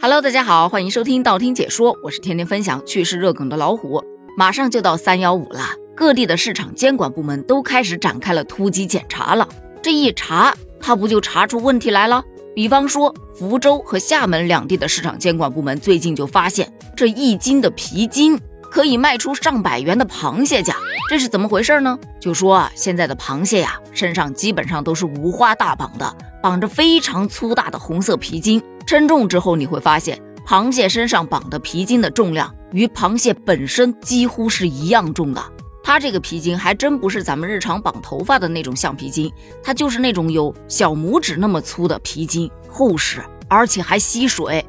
Hello，大家好，欢迎收听道听解说，我是天天分享趣事热梗的老虎。马上就到三幺五了，各地的市场监管部门都开始展开了突击检查了。这一查，他不就查出问题来了？比方说，福州和厦门两地的市场监管部门最近就发现，这一斤的皮筋可以卖出上百元的螃蟹价，这是怎么回事呢？就说啊，现在的螃蟹呀，身上基本上都是五花大绑的，绑着非常粗大的红色皮筋。称重之后，你会发现，螃蟹身上绑的皮筋的重量与螃蟹本身几乎是一样重的。它这个皮筋还真不是咱们日常绑头发的那种橡皮筋，它就是那种有小拇指那么粗的皮筋，厚实，而且还吸水。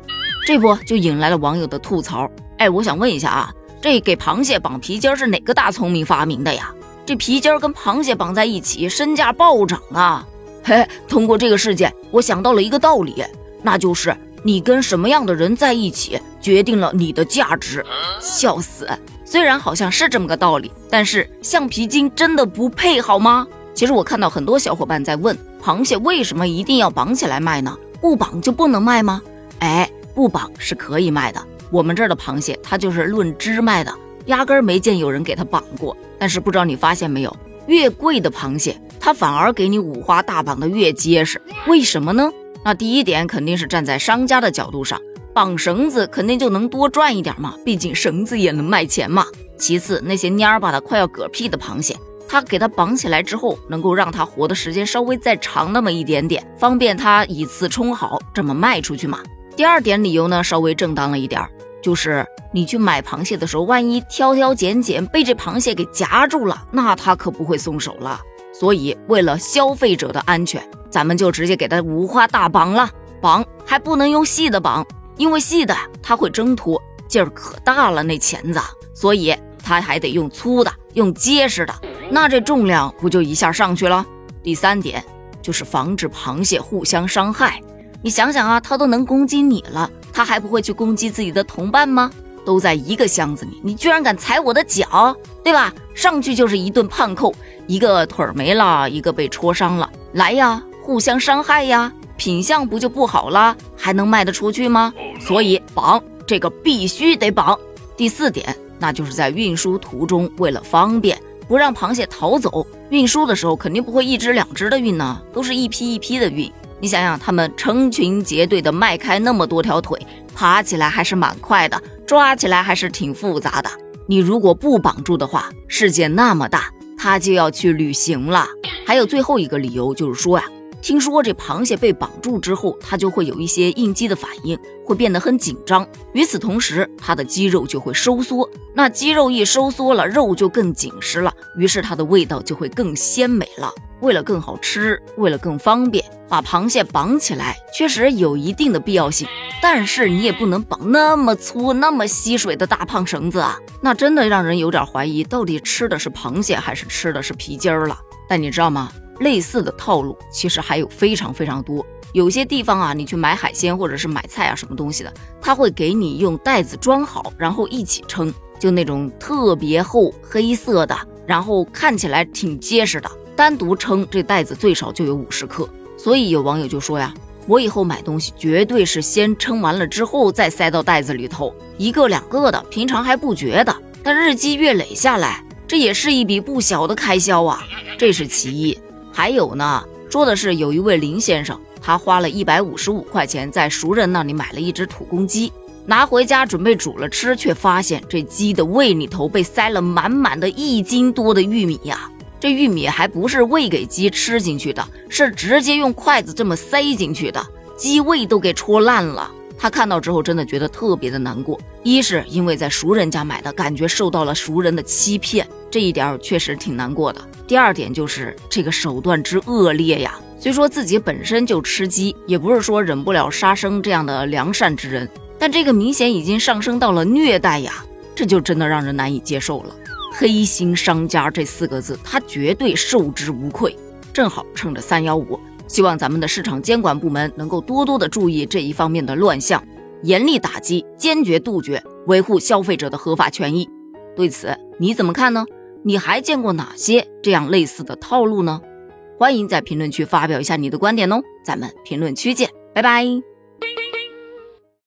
这不就引来了网友的吐槽？哎，我想问一下啊，这给螃蟹绑皮筋是哪个大聪明发明的呀？这皮筋跟螃蟹绑在一起，身价暴涨啊！嘿，通过这个事件，我想到了一个道理。那就是你跟什么样的人在一起，决定了你的价值。笑死！虽然好像是这么个道理，但是橡皮筋真的不配好吗？其实我看到很多小伙伴在问，螃蟹为什么一定要绑起来卖呢？不绑就不能卖吗？哎，不绑是可以卖的。我们这儿的螃蟹它就是论只卖的，压根儿没见有人给它绑过。但是不知道你发现没有，越贵的螃蟹，它反而给你五花大绑的越结实，为什么呢？那第一点肯定是站在商家的角度上，绑绳子肯定就能多赚一点嘛，毕竟绳子也能卖钱嘛。其次，那些蔫儿巴的快要嗝屁的螃蟹，它给它绑起来之后，能够让它活的时间稍微再长那么一点点，方便它以次充好，这么卖出去嘛。第二点理由呢，稍微正当了一点，就是你去买螃蟹的时候，万一挑挑拣拣被这螃蟹给夹住了，那它可不会松手了。所以，为了消费者的安全。咱们就直接给它五花大绑了，绑还不能用细的绑，因为细的它会挣脱，劲儿可大了那钳子，所以它还得用粗的，用结实的，那这重量不就一下上去了？第三点就是防止螃蟹互相伤害。你想想啊，它都能攻击你了，它还不会去攻击自己的同伴吗？都在一个箱子里，你居然敢踩我的脚，对吧？上去就是一顿胖扣，一个腿没了，一个被戳伤了，来呀！互相伤害呀，品相不就不好了？还能卖得出去吗？所以绑这个必须得绑。第四点，那就是在运输途中，为了方便，不让螃蟹逃走，运输的时候肯定不会一只两只的运呢，都是一批一批的运。你想想，他们成群结队的迈开那么多条腿，爬起来还是蛮快的，抓起来还是挺复杂的。你如果不绑住的话，世界那么大，他就要去旅行了。还有最后一个理由就是说呀。听说这螃蟹被绑住之后，它就会有一些应激的反应，会变得很紧张。与此同时，它的肌肉就会收缩。那肌肉一收缩了，肉就更紧实了，于是它的味道就会更鲜美了。为了更好吃，为了更方便，把螃蟹绑起来确实有一定的必要性。但是你也不能绑那么粗、那么吸水的大胖绳子啊，那真的让人有点怀疑，到底吃的是螃蟹还是吃的是皮筋儿了。但你知道吗？类似的套路其实还有非常非常多，有些地方啊，你去买海鲜或者是买菜啊，什么东西的，他会给你用袋子装好，然后一起称，就那种特别厚黑色的，然后看起来挺结实的，单独称这袋子最少就有五十克。所以有网友就说呀，我以后买东西绝对是先称完了之后再塞到袋子里头，一个两个的，平常还不觉得，但日积月累下来，这也是一笔不小的开销啊，这是其一。还有呢，说的是有一位林先生，他花了一百五十五块钱在熟人那里买了一只土公鸡，拿回家准备煮了吃，却发现这鸡的胃里头被塞了满满的一斤多的玉米呀！这玉米还不是喂给鸡吃进去的，是直接用筷子这么塞进去的，鸡胃都给戳烂了。他看到之后，真的觉得特别的难过。一是因为在熟人家买的，感觉受到了熟人的欺骗，这一点确实挺难过的。第二点就是这个手段之恶劣呀。虽说自己本身就吃鸡，也不是说忍不了杀生这样的良善之人，但这个明显已经上升到了虐待呀，这就真的让人难以接受了。黑心商家这四个字，他绝对受之无愧。正好趁着三幺五。希望咱们的市场监管部门能够多多的注意这一方面的乱象，严厉打击，坚决杜绝，维护消费者的合法权益。对此你怎么看呢？你还见过哪些这样类似的套路呢？欢迎在评论区发表一下你的观点哦，咱们评论区见，拜拜。